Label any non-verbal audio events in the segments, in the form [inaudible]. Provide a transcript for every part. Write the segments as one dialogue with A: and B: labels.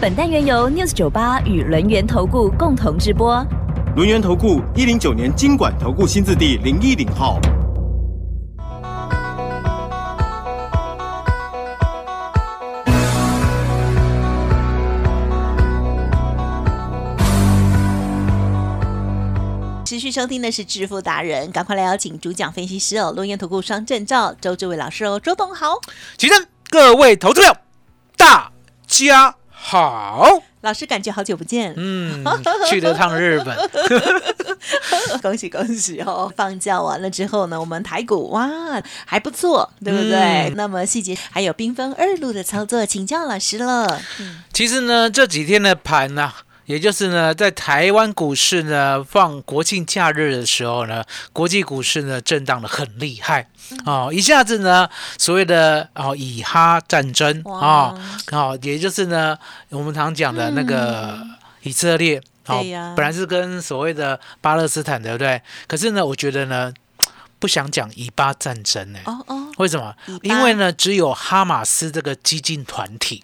A: 本单元由 News 九八与轮源投顾共同直播。
B: 轮源投顾一零九年经管投顾新字第零一零号。
C: 持续收听的是致富达人，赶快来邀请主讲分析师哦，轮源投顾双证照周志伟老师哦，周董好。
D: 起身，各位投资者，大家好。
C: 老师感觉好久不见，
D: 嗯，去了趟日本，[laughs]
C: 恭喜恭喜哦！放假完了之后呢，我们台股哇还不错，对不对？那么细节还有兵分二路的操作，请教老师了。
D: 其实呢，这几天的盘呢、也就是呢，在台湾股市呢放国庆假日的时候呢，国际股市呢震荡的很厉害哦，一下子呢所谓的哦以哈战争啊，哦，也就是呢我们常讲的那个以色列。哦
C: 对呀
D: 本来是跟所谓的巴勒斯坦，对不对？可是呢，我觉得呢，不想讲以巴战争呢。
C: 哦哦，
D: 为什么？因为呢，只有哈马斯这个激进团体，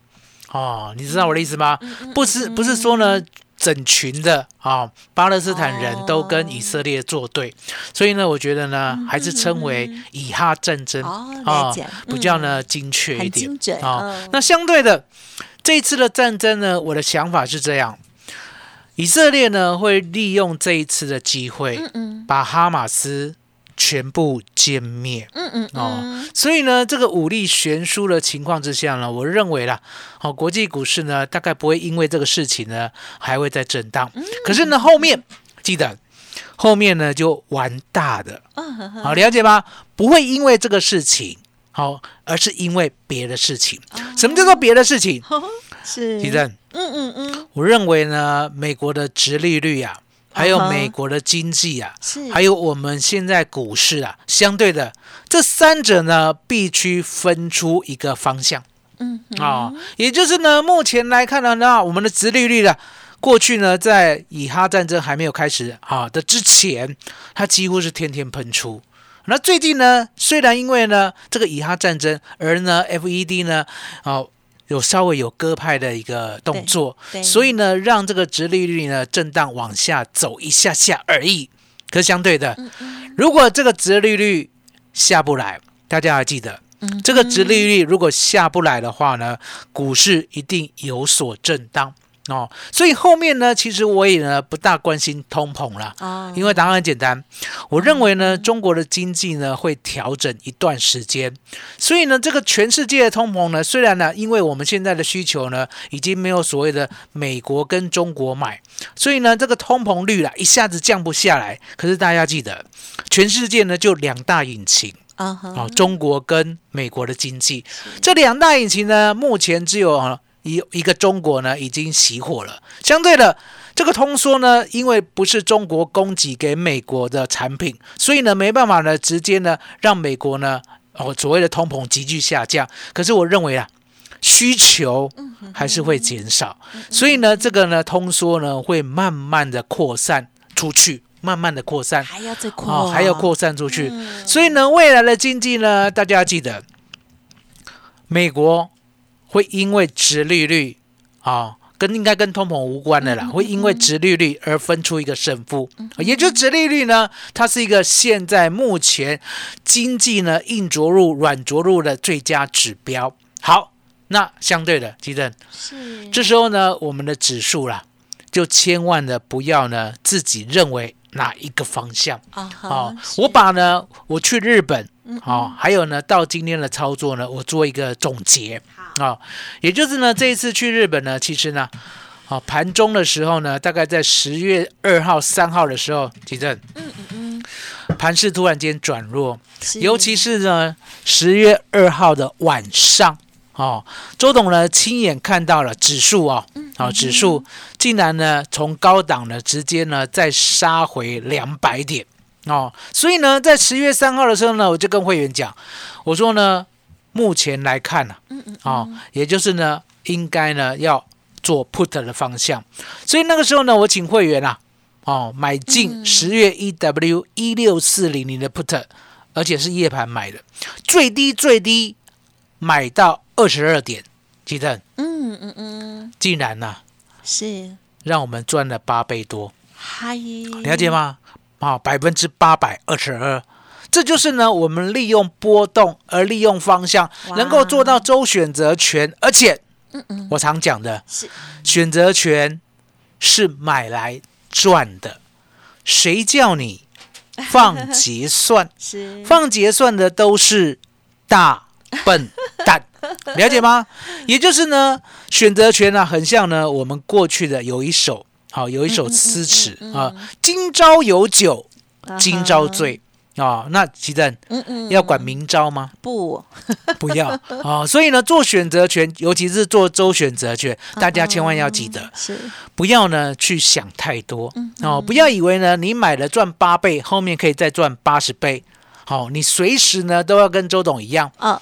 D: 哦，你知道我的意思吗？不是不是说呢，整群的啊、巴勒斯坦人都跟以色列作对，所以呢，我觉得呢，还是称为以哈战争
C: 哦
D: 啊比较呢精确一
C: 很
D: 点啊
C: 嗯。
D: 那相对的，这一次的战争呢，我的想法是这样。以色列呢会利用这一次的机会，
C: 嗯。
D: 把哈马斯全部歼灭。
C: 嗯嗯
D: 哦
C: 嗯，
D: 所以呢，这个武力悬殊的情况之下呢，我认为啦，好、国际股市呢大概不会因为这个事情呢还会再震荡。可是呢，后面记得后面呢就玩大的，
C: 嗯
D: 好、了解吗？不会因为这个事情好、而是因为别的事情。什么叫做别的事情？
C: 是
D: 地震，
C: 嗯嗯嗯，
D: 我认为呢，美国的殖利率啊，还有美国的经济啊，
C: 是。
D: 还有我们现在股市啊，相对的这三者呢，必须分出一个方向
C: 嗯。
D: 啊、也就是呢，目前来看呢，那我们的殖利率呢，过去呢，在以哈战争还没有开始啊的之前，它几乎是天天喷出。那最近呢，虽然因为呢这个以哈战争，而呢 FED 呢，哦、有稍微有割派的一个动作所以呢，让这个殖利率呢震荡往下走一下下而已。可是相对的，如果这个殖利率下不来，大家要记得，
C: 嗯。
D: 这个殖利率如果下不来的话呢，股市一定有所震荡哦。所以后面呢，其实我也呢不大关心通膨了。
C: 哦，
D: 因为答案很简单，我认为呢，中国的经济呢会调整一段时间，所以呢，这个全世界的通膨呢，虽然呢，因为我们现在的需求呢已经没有所谓的美国跟中国买，所以呢，这个通膨率啦一下子降不下来。可是大家记得，全世界呢就两大引擎
C: 啊
D: 哦，，中国跟美国的经济，这两大引擎呢，目前只有啊一一个中国呢已经熄火了。相对的，这个通缩呢，因为不是中国供给给美国的产品，所以呢没办法呢直接呢让美国呢哦所谓的通膨急剧下降。可是我认为啊。需求还是会减少，所以呢，这个呢通缩呢会慢慢的扩散出去，慢慢的扩散。
C: 还要再扩
D: 还要扩散出去。
C: 嗯
D: 所以呢，未来的经济呢，大家要记得，美国会因为殖利率啊、跟应该跟通膨无关的啦，会因为殖利率而分出一个胜负。也就是殖利率呢，它是一个现在目前经济呢硬着陆、软着陆的最佳指标。好，那相对的，基正，
C: 是
D: 这时候呢，我们的指数啦，就千万的不要呢自己认为哪一个方向。
C: 啊哈
D: 好、
C: 是
D: 我把呢我去日本，
C: 嗯
D: 好、还有呢到今天的操作呢，我做一个总结。啊、也就是呢这一次去日本呢，其实呢，好、盘中的时候呢，大概在十月二号、三号的时候，吉正，
C: 嗯嗯嗯。
D: 盘势突然间转弱，尤其是呢十月二号的晚上。哦，周董呢亲眼看到了指数哦，
C: 嗯
D: 好、指数竟然呢从高档呢直接呢再杀回两百点哦，所以呢在十月三号的时候呢，我就跟会员讲，我说呢目前来看呢、啊，哦，也就是呢应该呢要做 put 的方向，所以那个时候呢，我请会员啊，哦买进十月 EW 一六四零零的 put，而且是夜盘买的，最低最低买到二十二点，记得
C: 嗯嗯嗯，
D: 竟然呢、
C: 是，
D: 让我们赚了八倍多，
C: 嗨，
D: 了解吗？啊，百分之八百二十二，这就是呢，我们利用波动而利用方向，能够做到周选择权，而且
C: 嗯嗯，
D: 我常讲的
C: 是。
D: 选择权是买来赚的，谁叫你放结算？[laughs]
C: 是，
D: 放结算的都是大笨蛋，[laughs] 了解吗？也就是呢，选择权呢、很像呢我们过去的有一首好、有一首诗词啊，今朝有酒今朝醉啊、那奇正
C: 嗯嗯，
D: 要管明朝吗？
C: 不，[laughs]
D: 不要啊、所以呢，做选择权，尤其是做周选择权，大家千万要记得，
C: 是，
D: 不要呢去想太多哦，不要以为呢你买了赚八倍，后面可以再赚八十倍。好、你随时呢都要跟周董一样，
C: 啊。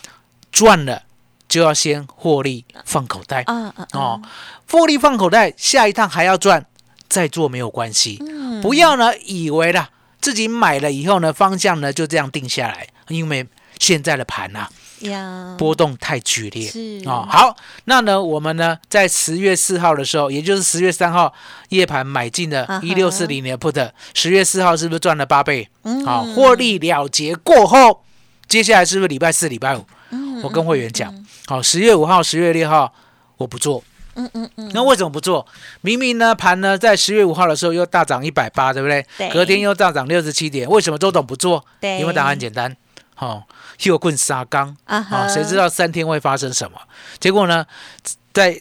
D: 赚了就要先获利放口袋
C: 啊啊，
D: 哦，获利放口袋，下一趟还要赚，再做没有关系。
C: 嗯
D: 不要呢以为啦自己买了以后呢方向呢就这样定下来，因为现在的盘啊
C: 呀，
D: 波动太剧烈。
C: 是
D: 哦，好，那呢，我们呢在十月四号的时候，也就是十月三号夜盘买进的一六四零年 put，十月四号是不是赚了八倍？
C: 嗯
D: 好、获利了结过后，接下来是不是礼拜四、礼拜五？
C: 嗯
D: 我跟会员讲，好、十月五号、十月六号我不做。
C: 嗯嗯嗯，
D: 那为什么不做？明明呢盘呢在十月五号的时候又大涨一百八，对不对？
C: 对
D: 隔天又大涨六十七点，为什么周董不做？
C: 对
D: 因为答案很简单，好、又棍杀钢。
C: 啊
D: 谁知道三天会发生什么？结果呢，在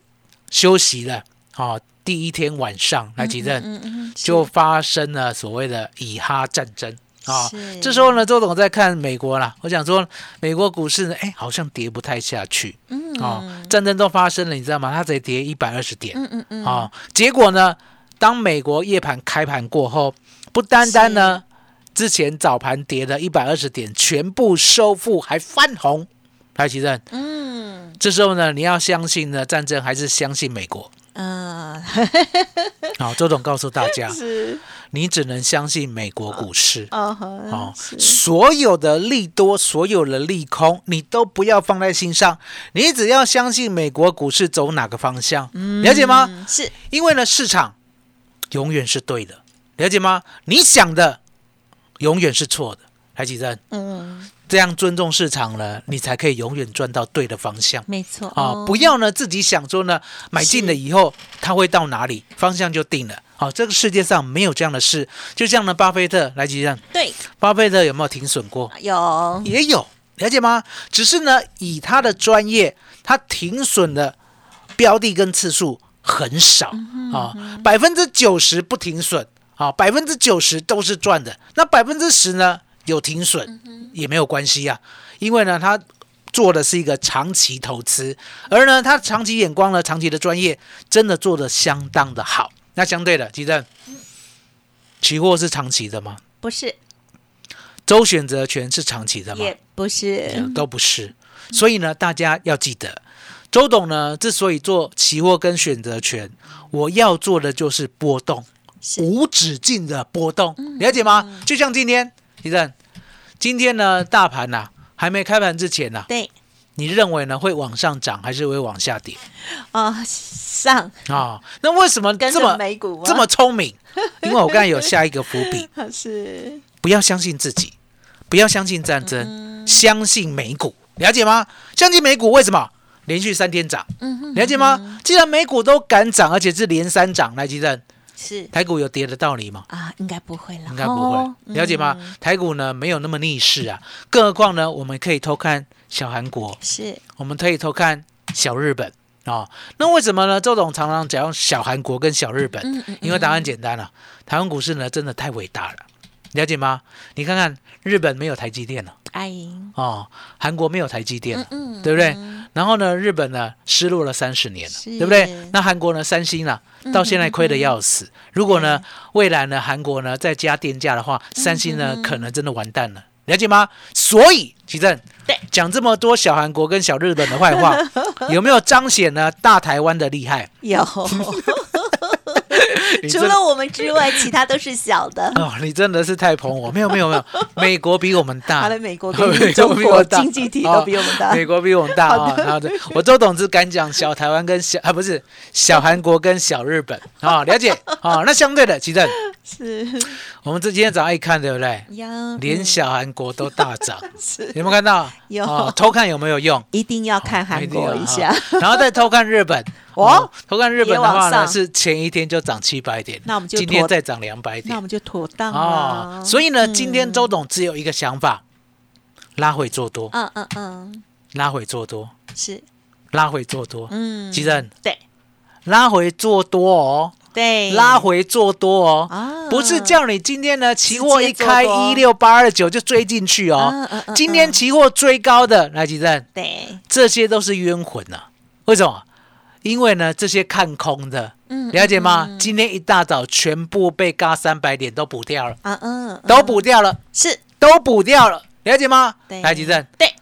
D: 休息了，哦，第一天晚上来几阵、
C: 嗯嗯，
D: 就发生了所谓的以哈战争啊
C: 是。
D: 这时候呢，周董在看美国啦，我想说美国股市呢，哎，好像跌不太下去
C: 嗯
D: 啊，战争都发生了，你知道吗？它才跌一百二十点
C: 嗯嗯嗯，
D: 啊。结果呢，当美国夜盘开盘过后，不单单呢。之前早盘跌的一百二十点，全部收复，还翻红。来，奇正，
C: 嗯
D: 这时候呢，你要相信呢战争，还是相信美国？
C: 嗯，
D: 好，周董告诉大家，[laughs]
C: 是，
D: 你只能相信美国股市。
C: 哦
D: 所有的利多，所有的利空，你都不要放在心上，你只要相信美国股市走哪个方向，了解吗？
C: 嗯是，
D: 因为呢，市场永远是对的，了解吗？你想的永远是错的，台积电
C: 嗯，
D: 这样尊重市场呢，你才可以永远赚到对的方向。
C: 没错
D: 啊，不要呢自己想说呢，买进了以后它会到哪里，方向就定了。好、这个世界上没有这样的事。就像呢，巴菲特来记上，
C: 对，
D: 巴菲特有没有停损过？
C: 有，
D: 也有，了解吗？只是呢，以他的专业，他停损的标的跟次数很少啊，百分之九十不停损啊，百分之九十都是赚的。那百分之十呢，有停损也没有关系啊，因为呢，他做的是一个长期投资，而呢，他长期眼光呢，长期的专业真的做的相当的好。那相对的，吉正，期货是长期的吗？
C: 不是，
D: 周选择权是长期的吗？
C: 也不是，
D: 都不是。所以呢，大家要记得，周董呢之所以做期货跟选择权，我要做的就是波动，无止境的波动，了解吗？就像今天，李正，今天呢大盘呐、还没开盘之前呐、
C: 对，
D: 你认为呢会往上涨还是会往下跌
C: 哦，上
D: 啊、那为什么这么
C: 美股吗
D: 这么聪明？因为我刚才有下一个伏笔，[laughs]
C: 是，
D: 不要相信自己，不要相信战争，相信美股，了解吗？相信美股为什么连续三天涨？
C: 嗯哼，
D: 了解吗？既然美股都敢涨，而且是连三涨，来，吉正，
C: 是。
D: 台股有跌的道理吗？
C: 啊，应该不会了，
D: 应该不会，
C: 哦
D: 了解吗？台股呢没有那么逆势啊，更何况呢，我们可以偷看小韩国，
C: 是，
D: 我们可以偷看小日本。啊、那为什么呢？周董常常讲小韩国跟小日本，因为答案简单了、台湾股市呢真的太伟大了，了解吗？你看看日本没有台积电了
C: 哎，
D: 哦，韩国没有台积电了，
C: 嗯，
D: 对不对？然后呢，日本呢失落了三十年了，对不对？那韩国呢，三星啊，到现在亏得要死。如果呢，未来呢，韩国呢再加电价的话，三星呢可能真的完蛋了，了解吗？所以，奇正，
C: 对，
D: 讲这么多小韩国跟小日本的坏话，[laughs] 有没有彰显呢大台湾的厉害？
C: 有，[laughs] [laughs] 除了我们之外，其他都是小的。
D: 哦，你真的是太捧我，没有没有没有，美国比我们大，
C: 好的，美国 [laughs]
D: 比我大
C: 国经济体都比我们大
D: 哦。美国比我们大
C: 好的。
D: 啊然后对，我周董只敢讲小台湾跟小啊，不是小韩国跟小日本啊，了解啊。那相对的，奇正，[laughs]
C: 是
D: 我们这今天早上一看，对不对？
C: 呀，
D: 连小韩国都大涨，[laughs] 有没有看到？
C: 有
D: 哦偷看有没有用？
C: 一定要看韩国一下。
D: 哦然后再偷看日本。
C: 哦？
D: 偷看日本的话呢，是前一天就涨七百点，
C: 那我们就
D: 今天再涨两百点。
C: 那我。们就妥当
D: 哦
C: 了。，
D: 所以呢，
C: 嗯。
D: 今天周董只有一个想法，拉回做多，
C: 嗯嗯嗯，
D: 拉回做多，
C: 是。
D: 拉回做多。
C: 嗯，
D: 吉正，
C: 对。
D: 拉回做多哦，
C: 对，
D: 拉回做多哦，
C: 啊。
D: 不是叫你今天呢期货一开一六八二九就追进去哦。今天期货追高的，来吉正，
C: 对，
D: 这些都是冤魂呐。为什么？因为呢，这些看空的，
C: 嗯
D: 了解吗？今天一大早全部被嘎三百点都补掉了，
C: 啊嗯，
D: 都补掉了，
C: 是。
D: 都补掉了，了解吗？
C: 对。
D: 来，吉正，
C: 对，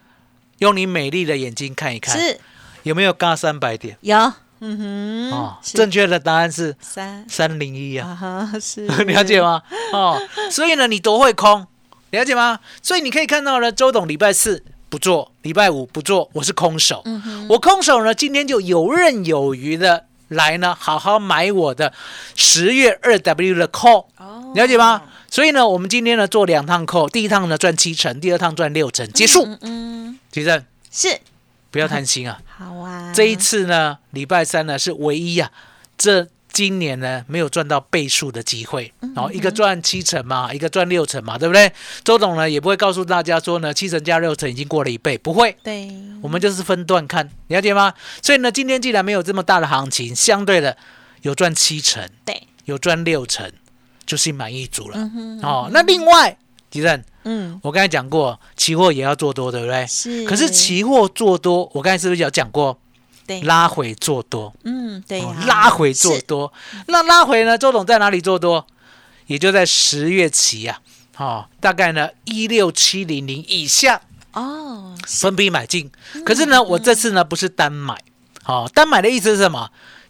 D: 用你美丽的眼睛看一看，
C: 是。
D: 有没有嘎三百点？
C: 有，嗯哼，
D: 哦，正确的答案是
C: 三。
D: 三零一啊。
C: 是。[laughs]
D: 了解？吗？哦，所以呢，你多会空，了解吗？所以你可以看到呢，周董礼拜四不做，礼拜五不做，我是空手。我空手呢，今天就游刃有余的来呢，好好买我的十月二 W 的 call，
C: 哦。
D: 了解吗？所以呢，我们今天呢做两趟 call，第一趟呢赚七成，第二趟赚六成，结束。
C: 嗯嗯，
D: 其实
C: 是。
D: 不要贪心啊，[laughs]
C: 好啊，
D: 这一次呢，礼拜三呢是唯一啊，这今年呢没有赚到倍数的机会，然后一个赚七成嘛，一个赚六成嘛，对不对？周董呢也不会告诉大家说呢，七成加六成已经过了一倍，不会，
C: 对，
D: 我们就是分段看，了解吗？所以呢，今天既然没有这么大的行情，相对的有赚七成，
C: 对，
D: 有赚六成，就心满意足了。
C: 嗯哼，
D: 哦，那另外，吉正，
C: 嗯，
D: 我刚才讲过，期货也要做多，对不对？
C: 是，
D: 可是期货做多，我刚才是不是有讲过？
C: 对，
D: 拉回做多，
C: 嗯，对
D: 拉回做多。那拉回呢？周董在哪里做多？也就在十月期啊，哦，大概呢一六七零零以下
C: 哦，
D: 分批买进。可是呢，我这次呢不是单买，哦，单买的意思是什么？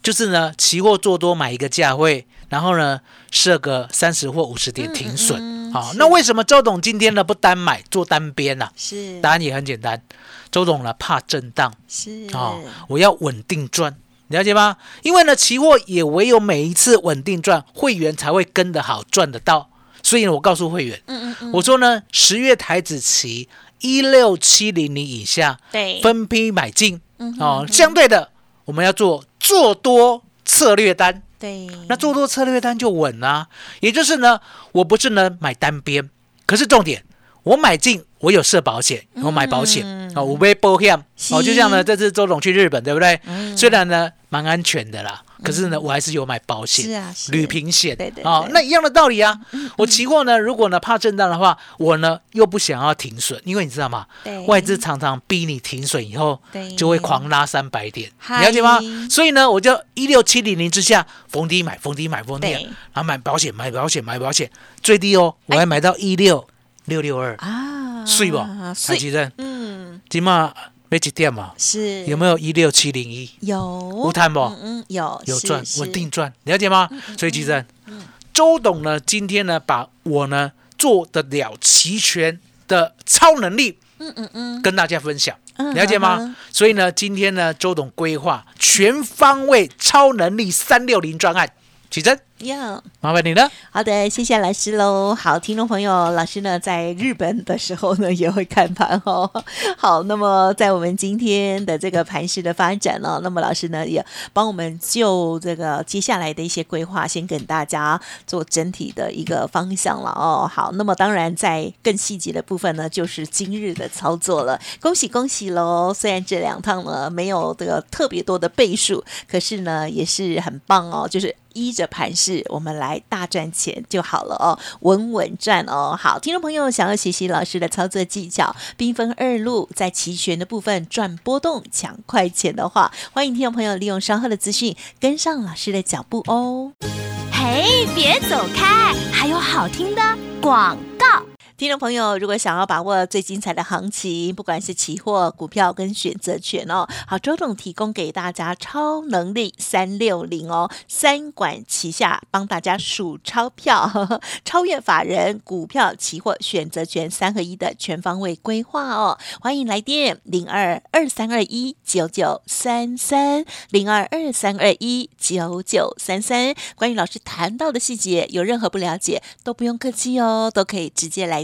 D: 就是呢，期货做多买一个价位，然后呢设个三十或五十点停损。好、那为什么周董今天呢不单买做单边呢、
C: 是
D: 答案也很简单，周董呢怕震荡。
C: 是
D: 哦，我要稳定赚，了解吗？因为呢，期货也唯有每一次稳定赚，会员才会跟得好，赚得到。所以呢，我告诉会员，
C: 嗯嗯嗯，
D: 我说呢，十月台子期一六七零零以下
C: 对，
D: 分批买进
C: 嗯哼
D: 哦。相对的，我们要做做多策略单，
C: 对，
D: 那做多策略单就稳啦、也就是呢，我不是呢买单边，可是重点，我买进我有设保险，我买保险、
C: 嗯
D: 哦，五倍保险哦，就像呢这次周董去日本，对不对？
C: 嗯。
D: 虽然呢蛮安全的啦，可是呢我还是有买保险，
C: 是啊是
D: 旅平险，
C: 对对
D: 哦，那一样的道理啊。我期货呢，如果呢怕震荡的话，我呢又不想要停损，因为你知道吗
C: 对？
D: 外资常常逼你停损以后
C: 对，
D: 就会狂拉三百点，
C: 嗨
D: 了解吗？所以呢，我就一六七零零之下逢低买，逢低买，逢低买，然后买保险，买保险，买保险，最低哦，我还买到一六六六二，
C: 啊，
D: 碎不？台
C: 碎，
D: 积电
C: 嗯，
D: 今嘛没几点嘛？
C: 是
D: 有没有一六七零一？
C: 有
D: 无谈不？
C: 嗯嗯，有
D: 有赚，稳定赚，了解吗？所以其实，周董呢，今天呢，把我呢做得了齐全的超能力，
C: 嗯嗯嗯，
D: 跟大家分享，
C: 嗯
D: 了解吗？
C: 嗯
D: 所以呢，今天呢，周董规划全方位超能力三六零专案，起真，
C: 呀。
D: 麻烦你了。
C: 好的，谢谢老师喽。好，听众朋友，老师呢在日本的时候呢也会看盘哦。[laughs] 好，那么在我们今天的这个盘势的发展呢，那么老师呢也帮我们就这个接下来的一些规划，先跟大家做整体的一个方向了哦。好，那么当然在更细节的部分呢，就是今日的操作了。恭喜恭喜喽！虽然这两趟呢没有这个特别多的倍数，可是呢也是很棒哦，就是依着盘势。我们来大赚钱就好了哦，稳稳赚哦。好，听众朋友想要学习老师的操作技巧，兵分二路，在齐全的部分赚波动、抢快钱的话，欢迎听众朋友利用稍后的资讯跟上老师的脚步哦。
A: 嘿，别走开，还有好听的广告。
C: 听众朋友，如果想要把握最精彩的行情，不管是期货、股票跟选择权哦，好，周董提供给大家超能力三六零哦，三管齐下，帮大家数钞票，呵 [laughs] 呵超越法人股票、期货、选择权三合一的全方位规划哦。欢迎来电零二二三二一九九三三零二二三二一九九三三。关于老师谈到的细节，有任何不了解，都不用客气哦，都可以直接来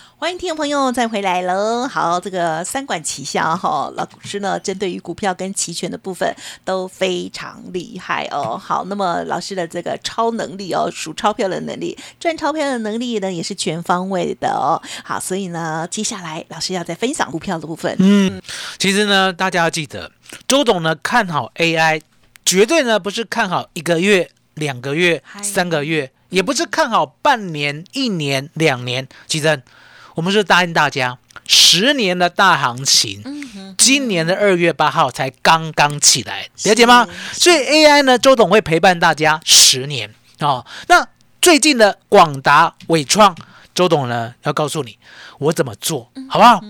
C: 欢迎听众朋友再回来喽！好，这个三管齐下哈，老师呢针对于股票跟期权的部分都非常厉害哦。好，那么老师的这个超能力哦，数钞票的能力、赚钞票的能力呢，也是全方位的哦。好，所以呢，接下来老师要再分享股票的部分。
D: 嗯，其实呢，大家要记得，周董呢看好 AI，绝对呢不是看好一个月、两个月、三个月，也不是看好半年、一年、两年。其实我们是答应大家，十年的大行情，今年的二月八号才刚刚起来，了解吗？所以 AI 呢，周董会陪伴大家十年哦。那最近的广达、伟创，周董呢要告诉你我怎么做，好不好？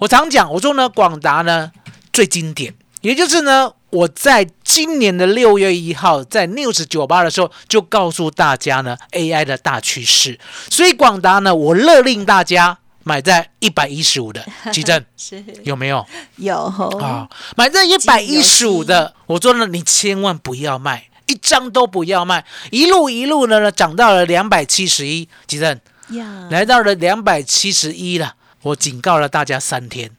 D: 我常讲，我说呢，广达呢最经典，也就是呢，我在今年的六月一号在 News 九八的时候就告诉大家呢 AI 的大趋势，所以广达呢，我勒令大家买在一百一十五的 [laughs] 基正
C: 是
D: 有没有
C: 有
D: 啊？买在一百一十五的，我说呢，你千万不要卖，一张都不要卖，一路一路的呢涨到了两百七十一，基正
C: 呀，
D: 来到了两百七十一了，我警告了大家三天。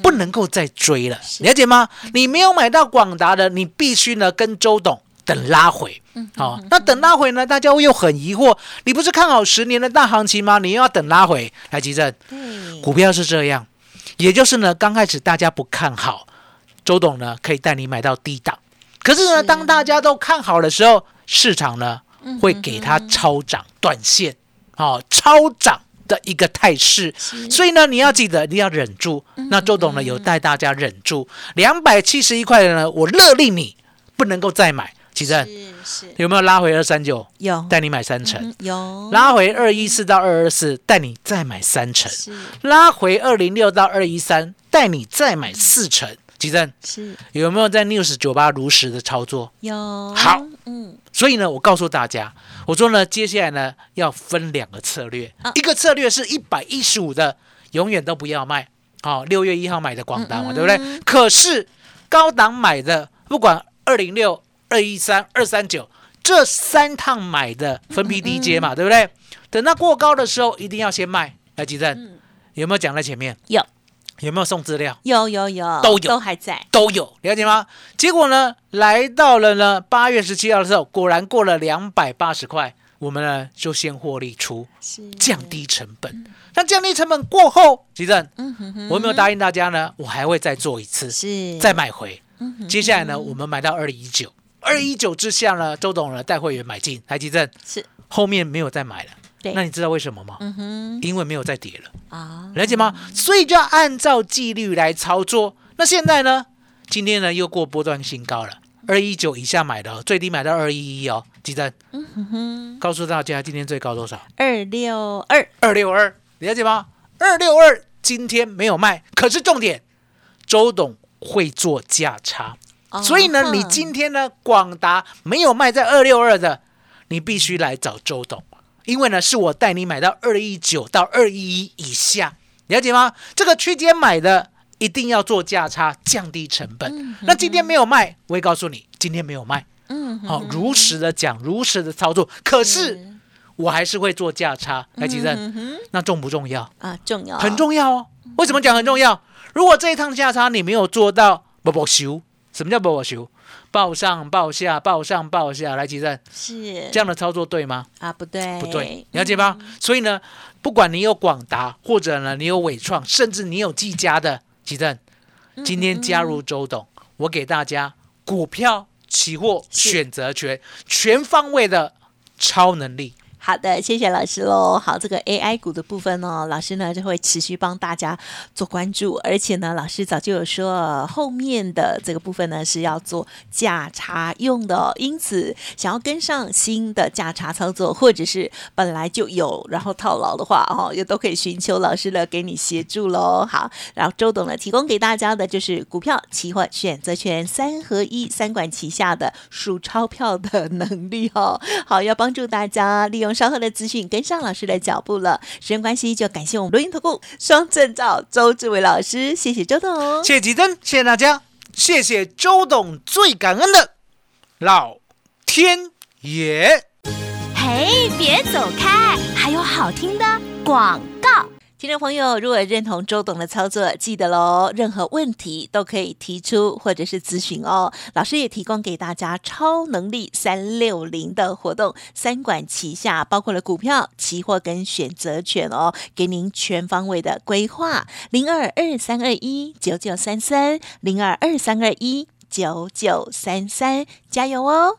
D: 不能够再追了，了解吗？你没有买到广达的，你必须呢跟周董等拉回。好、那等拉回呢，大家又很疑惑，你不是看好十年的大行情吗？你又要等拉回来急正，
C: 对，
D: 股票是这样，也就是呢，刚开始大家不看好，周董呢可以带你买到低档，可是呢，
C: 是。
D: 当大家都看好的时候，市场呢会给它超涨短线，哦，超涨的一个态势，所以呢，你要记得，你要忍住。那周董呢有带大家忍住，两百七十一块的呢，我勒令你不能够再买。其实
C: 是是。
D: 有没有拉回二三九，
C: 有。
D: 带你买三成？
C: 嗯有。
D: 拉回二一四到二二四，带你再买三成；
C: 是。
D: 拉回二零六到二一三，带你再买四成。吉正
C: 是。
D: 有没有在 News 九八如实的操作？
C: 有。
D: 好。
C: 嗯。
D: 所以呢，我告诉大家，我说呢，接下来呢要分两个策略，
C: 啊。
D: 一个策略是一百一十五的，永远都不要卖。好、六月一号买的广单嘛，
C: 嗯
D: 对不对？可是高档买的，不管二零六、二一三、二三九这三趟买的分批低阶
C: 嗯
D: 嘛，对不对？等到过高的时候，一定要先卖。来，吉正、
C: 嗯
D: 有没有讲在前面？
C: 有
D: 有没有送资料？
C: 有有有
D: 都有
C: 都还在
D: 都有，了解吗？结果呢，来到了呢八月十七号的时候，果然过了两百八十块，我们呢就先获利出，降低成本。那降低成本过后，吉正，
C: 嗯哼哼
D: 我有没有答应大家呢？我还会再做一次，
C: 是
D: 再买回。
C: 嗯哼
D: 接下来呢，我们买到二零一九，二一九之下呢，周董呢带会员买进，台积电
C: 是
D: 后面没有再买了。
C: 对
D: 那你知道为什么吗？
C: 嗯哼
D: 因为没有再跌了。
C: 啊
D: 了解吗？所以就要按照纪律来操作。那现在呢？今天呢又过波段新高了，二一九以下买的哦，最低买到二一一哦。记得
C: 嗯哼
D: 告诉大家，今天最高多少？
C: 二六二
D: 二六二，了解吗？二六二今天没有卖，可是重点，周董会做价差，所以呢，
C: 哦
D: 你今天呢广达没有卖在二六二的，你必须来找周董，因为呢是我带你买到二一九到二一一以下，了解吗？这个区间买的一定要做价差，降低成本。
C: 嗯
D: 那今天没有卖，我会告诉你，今天没有卖。
C: 嗯，
D: 好、如实的讲，如实的操作。可是我还是会做价差，来吉正，那重不重要？
C: 啊，重要，
D: 很重要哦。为什么讲很重要？如果这一趟价差你没有做到不不修，什么叫不不修？报上报下，报上报下，来吉正，
C: 是
D: 这样的操作对吗？
C: 啊，不对，
D: 不对，了解吧？所以呢，不管你有广达，或者呢你有伟创，甚至你有技嘉的，吉正，今天加入周董，我给大家股票、期货选择权全方位的超能力。
C: 好的，谢谢老师喽。好，这个 AI 股的部分呢，老师呢就会持续帮大家做关注，而且呢，老师早就有说，后面的这个部分呢是要做价差用的、因此想要跟上新的价差操作，或者是本来就有然后套牢的话，哦，也都可以寻求老师的给你协助喽。好，然后周董呢提供给大家的就是股票、期货、选择权三合一、三管齐下的数钞票的能力哦。好，要帮助大家利用稍后的资讯跟上老师的脚步了。时间关系，就感谢我们录音投顾双证照周志伟老师，谢谢周董。
D: 谢谢吉珍，谢谢大家，谢谢周董，最感恩的老天爷。
A: 嘿，别走开，还有好听的广告。
C: 听众朋友，如果认同周董的操作，记得喽，任何问题都可以提出或者是咨询哦。老师也提供给大家超能力三六零的活动，三管齐下，包括了股票、期货跟选择权哦，给您全方位的规划。零二二三二一九九三三，零二二三二一九九三三，加油哦！